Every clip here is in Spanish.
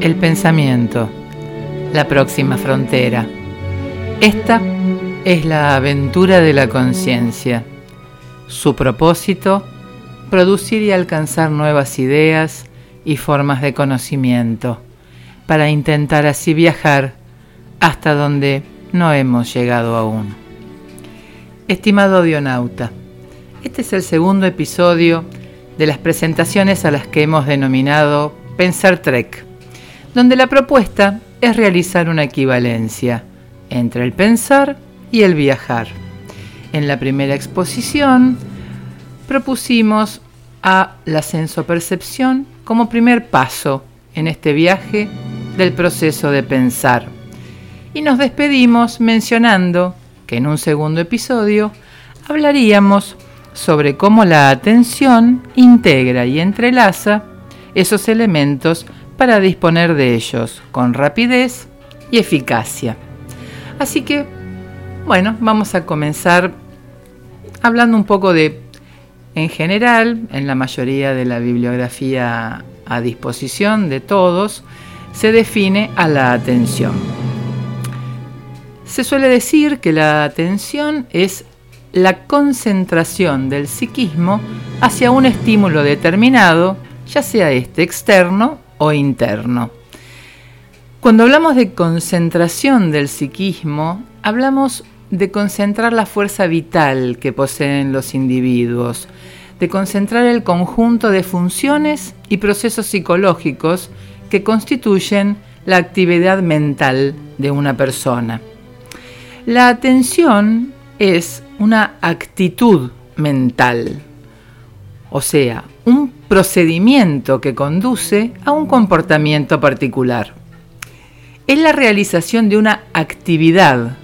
El pensamiento, la próxima frontera. Esta es la aventura de la conciencia. Su propósito, producir y alcanzar nuevas ideas y formas de conocimiento, para intentar así viajar hasta donde no hemos llegado aún. Estimado audionauta, este es el segundo episodio de las presentaciones a las que hemos denominado Pensar Trek, donde la propuesta es realizar una equivalencia entre el pensar y el viajar. En la primera exposición propusimos a la senso-percepción como primer paso en este viaje del proceso de pensar. Y nos despedimos mencionando que en un segundo episodio hablaríamos sobre cómo la atención integra y entrelaza esos elementos para disponer de ellos con rapidez y eficacia. Así que, bueno, vamos a comenzar hablando un poco de, en general, en la mayoría de la bibliografía a disposición de todos, se define a la atención. Se suele decir que la atención es la concentración del psiquismo hacia un estímulo determinado, ya sea este externo o interno. Cuando hablamos de concentración del psiquismo, hablamos de concentrar la fuerza vital que poseen los individuos, de concentrar el conjunto de funciones y procesos psicológicos que constituyen la actividad mental de una persona. La atención es una actitud mental, o sea, un procedimiento que conduce a un comportamiento particular. Es la realización de una actividad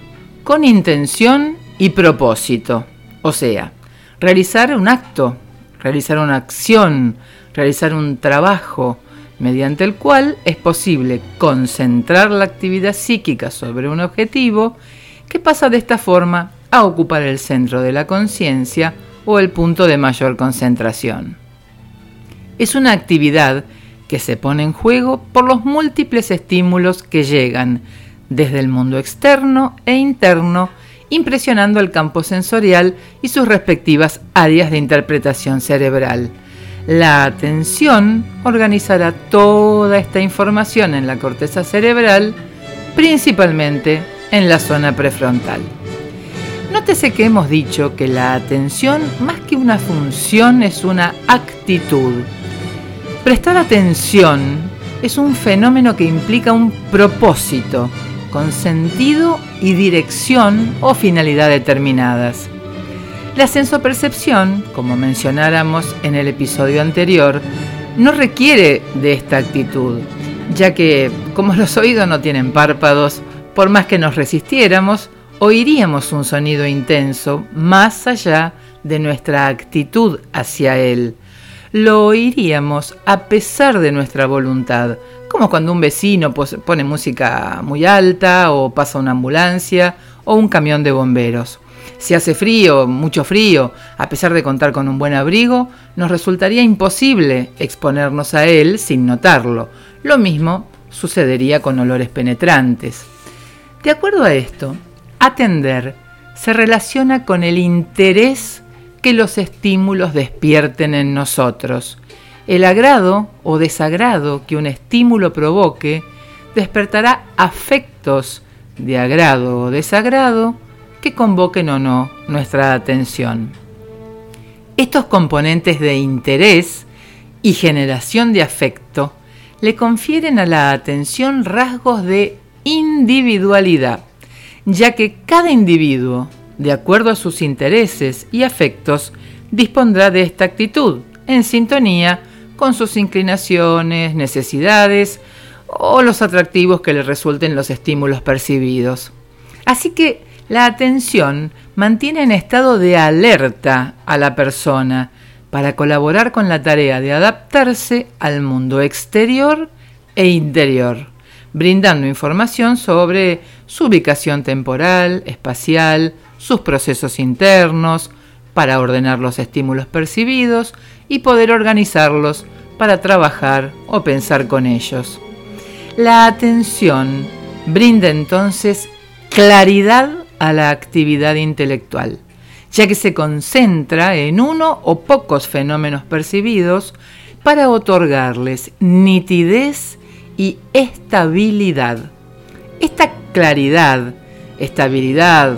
con intención y propósito, o sea, realizar un acto, realizar una acción, realizar un trabajo, mediante el cual es posible concentrar la actividad psíquica sobre un objetivo que pasa de esta forma a ocupar el centro de la conciencia o el punto de mayor concentración. Es una actividad que se pone en juego por los múltiples estímulos que llegan desde el mundo externo e interno, impresionando el campo sensorial y sus respectivas áreas de interpretación cerebral. La atención organizará toda esta información en la corteza cerebral, principalmente en la zona prefrontal. Nótese que hemos dicho que la atención, más que una función, es una actitud. Prestar atención es un fenómeno que implica un propósito, con sentido y dirección o finalidad determinadas. La sensopercepción, como mencionáramos en el episodio anterior, no requiere de esta actitud, ya que como los oídos no tienen párpados, por más que nos resistiéramos, oiríamos un sonido intenso más allá de nuestra actitud hacia él. Lo oiríamos a pesar de nuestra voluntad, como cuando un vecino pone música muy alta o pasa una ambulancia o un camión de bomberos. Si hace frío, mucho frío, a pesar de contar con un buen abrigo, nos resultaría imposible exponernos a él sin notarlo. Lo mismo sucedería con olores penetrantes. De acuerdo a esto, Atender se relaciona con el interés que los estímulos despierten en nosotros. El agrado o desagrado que un estímulo provoque despertará afectos de agrado o desagrado que convoquen o no nuestra atención. Estos componentes de interés y generación de afecto le confieren a la atención rasgos de individualidad ya que cada individuo, de acuerdo a sus intereses y afectos, dispondrá de esta actitud, en sintonía con sus inclinaciones, necesidades o los atractivos que le resulten los estímulos percibidos. Así que la atención mantiene en estado de alerta a la persona para colaborar con la tarea de adaptarse al mundo exterior e interior brindando información sobre su ubicación temporal, espacial, sus procesos internos, para ordenar los estímulos percibidos y poder organizarlos para trabajar o pensar con ellos. La atención brinda entonces claridad a la actividad intelectual, ya que se concentra en uno o pocos fenómenos percibidos para otorgarles nitidez y estabilidad. Esta claridad, estabilidad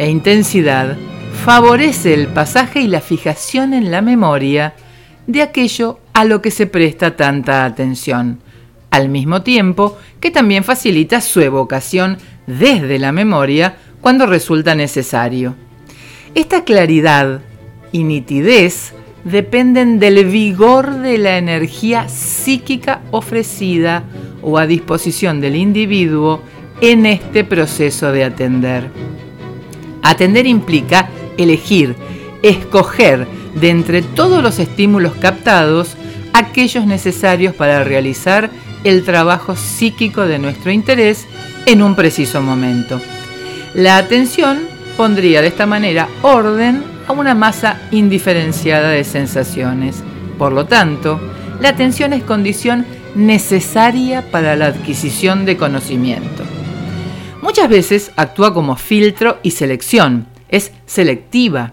e intensidad favorece el pasaje y la fijación en la memoria de aquello a lo que se presta tanta atención, al mismo tiempo que también facilita su evocación desde la memoria cuando resulta necesario. Esta claridad y nitidez dependen del vigor de la energía psíquica ofrecida o a disposición del individuo en este proceso de atender. Atender implica elegir, escoger de entre todos los estímulos captados aquellos necesarios para realizar el trabajo psíquico de nuestro interés en un preciso momento. La atención pondría de esta manera orden a una masa indiferenciada de sensaciones. Por lo tanto, la atención es condición necesaria para la adquisición de conocimiento. Muchas veces actúa como filtro y selección, es selectiva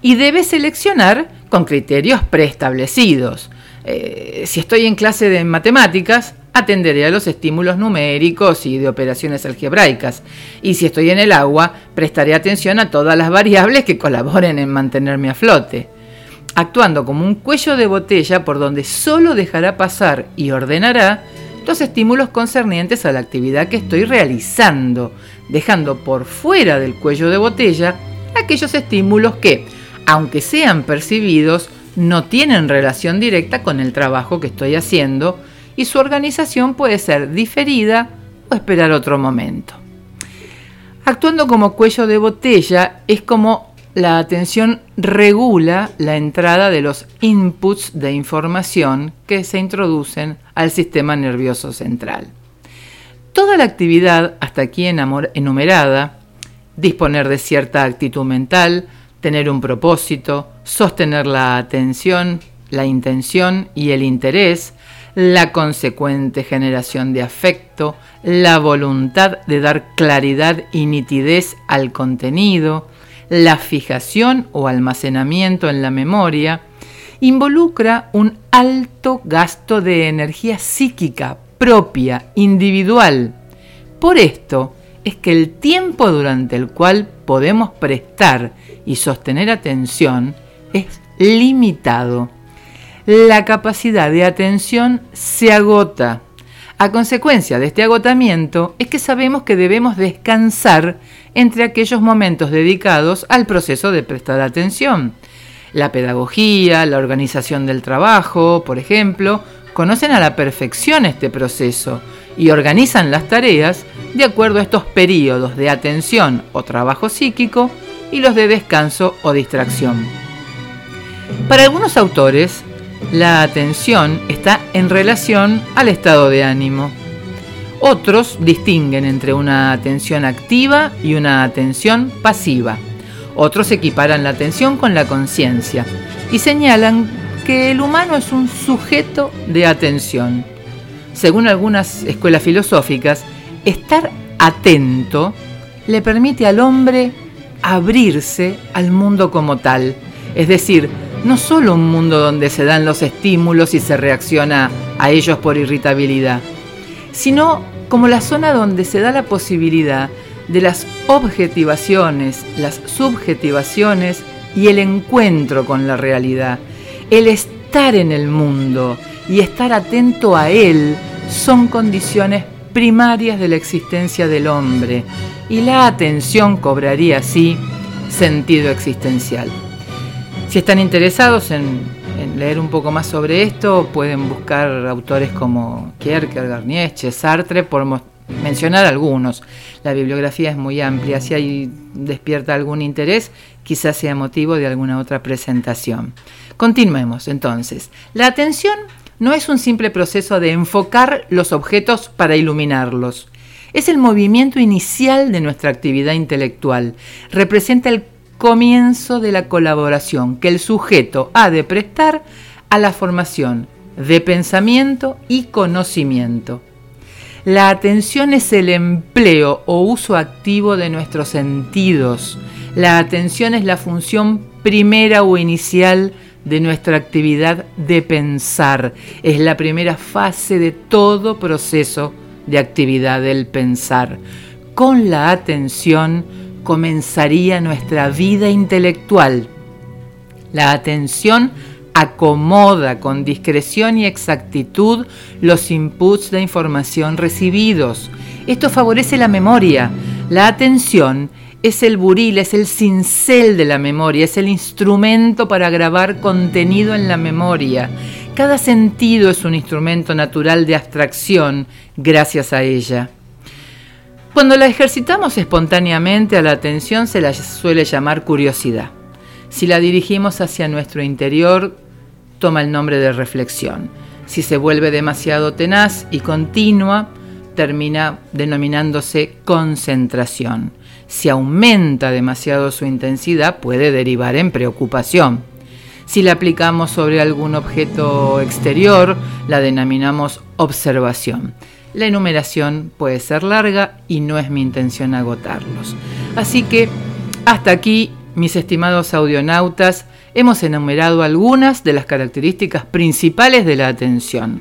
y debe seleccionar con criterios preestablecidos. Eh, si estoy en clase de matemáticas, atenderé a los estímulos numéricos y de operaciones algebraicas. Y si estoy en el agua, prestaré atención a todas las variables que colaboren en mantenerme a flote. Actuando como un cuello de botella por donde solo dejará pasar y ordenará los estímulos concernientes a la actividad que estoy realizando, dejando por fuera del cuello de botella aquellos estímulos que, aunque sean percibidos, no tienen relación directa con el trabajo que estoy haciendo y su organización puede ser diferida o esperar otro momento. Actuando como cuello de botella es como la atención regula la entrada de los inputs de información que se introducen al sistema nervioso central. Toda la actividad hasta aquí enumerada, disponer de cierta actitud mental, tener un propósito, sostener la atención, la intención y el interés, la consecuente generación de afecto, la voluntad de dar claridad y nitidez al contenido, la fijación o almacenamiento en la memoria, involucra un alto gasto de energía psíquica propia, individual. Por esto es que el tiempo durante el cual podemos prestar y sostener atención es limitado la capacidad de atención se agota. A consecuencia de este agotamiento es que sabemos que debemos descansar entre aquellos momentos dedicados al proceso de prestar atención. La pedagogía, la organización del trabajo, por ejemplo, conocen a la perfección este proceso y organizan las tareas de acuerdo a estos periodos de atención o trabajo psíquico y los de descanso o distracción. Para algunos autores, la atención está en relación al estado de ánimo. Otros distinguen entre una atención activa y una atención pasiva. Otros equiparan la atención con la conciencia y señalan que el humano es un sujeto de atención. Según algunas escuelas filosóficas, estar atento le permite al hombre abrirse al mundo como tal, es decir, no solo un mundo donde se dan los estímulos y se reacciona a ellos por irritabilidad, sino como la zona donde se da la posibilidad de las objetivaciones, las subjetivaciones y el encuentro con la realidad. El estar en el mundo y estar atento a él son condiciones primarias de la existencia del hombre y la atención cobraría así sentido existencial. Si están interesados en, leer un poco más sobre esto, pueden buscar autores como Kierkegaard, Nietzsche, Sartre, por mencionar algunos. La bibliografía es muy amplia, si hay despierta algún interés, quizás sea motivo de alguna otra presentación. Continuemos entonces. La atención no es un simple proceso de enfocar los objetos para iluminarlos. Es el movimiento inicial de nuestra actividad intelectual. Representa el comienzo de la colaboración que el sujeto ha de prestar a la formación de pensamiento y conocimiento. La atención es el empleo o uso activo de nuestros sentidos. La atención es la función primera o inicial de nuestra actividad de pensar. Es la primera fase de todo proceso de actividad del pensar. Con la atención comenzaría nuestra vida intelectual. La atención acomoda con discreción y exactitud los inputs de información recibidos. Esto favorece la memoria. La atención es el buril, es el cincel de la memoria, es el instrumento para grabar contenido en la memoria. Cada sentido es un instrumento natural de abstracción gracias a ella. Cuando la ejercitamos espontáneamente a la atención se la suele llamar curiosidad. Si la dirigimos hacia nuestro interior, toma el nombre de reflexión. Si se vuelve demasiado tenaz y continua, termina denominándose concentración. Si aumenta demasiado su intensidad, puede derivar en preocupación. Si la aplicamos sobre algún objeto exterior, la denominamos observación. La enumeración puede ser larga y no es mi intención agotarlos. Así que hasta aquí, mis estimados audionautas, hemos enumerado algunas de las características principales de la atención.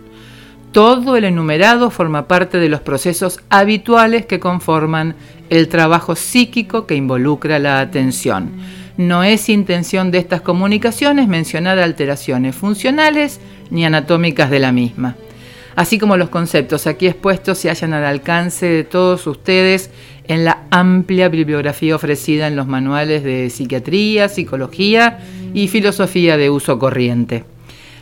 Todo el enumerado forma parte de los procesos habituales que conforman el trabajo psíquico que involucra la atención. No es intención de estas comunicaciones mencionar alteraciones funcionales ni anatómicas de la misma. Así como los conceptos aquí expuestos se hallan al alcance de todos ustedes en la amplia bibliografía ofrecida en los manuales de psiquiatría, psicología y filosofía de uso corriente.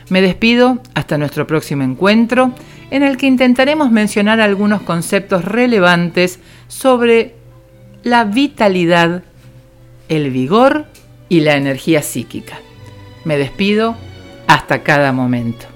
Me despido hasta nuestro próximo encuentro, en el que intentaremos mencionar algunos conceptos relevantes sobre la vitalidad, el vigor y la energía psíquica. Me despido hasta cada momento.